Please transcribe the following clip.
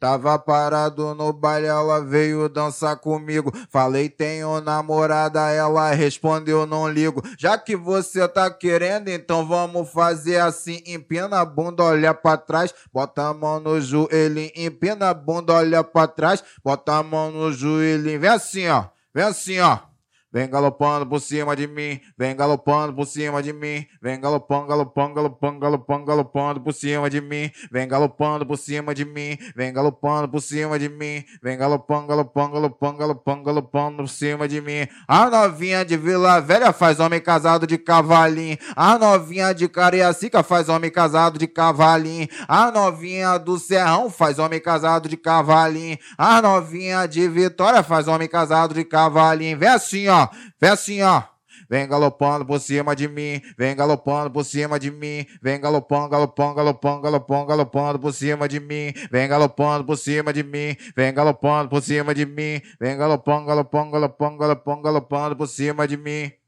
Tava parado no baile, ela veio dançar comigo. Falei, tenho namorada, ela respondeu, não ligo. Já que você tá querendo, então vamos fazer assim. Empina a bunda, olha pra trás, bota a mão no joelho. Empina a bunda, olha pra trás, bota a mão no joelho. Vem assim, ó. Vem assim, ó. Vem galopando por cima de mim, vem galopando por cima de mim, vem galopando, galopando, galopando, galopando, galopando por cima de mim, vem galopando por cima de mim, vem galopando por cima de mim, vem galopando, galopando, galopando, galopando, galopando por cima de mim. A novinha de Vila Velha faz homem casado de cavalinho, a novinha de Cariacica faz homem casado de cavalinho, a novinha do Serrão faz homem casado de cavalinho, a novinha de Vitória faz homem casado de cavalinho. Vem assim, ó. Vem assim, ó. Vem galopando por cima de mim, vem galopando por cima de mim, vem galopando, galopando, galopando, galopando, galopando por cima de mim, vem galopando por cima de mim, vem galopando por cima de mim, vem galopando, galopando, galopando, galopando, galopando por cima de mim.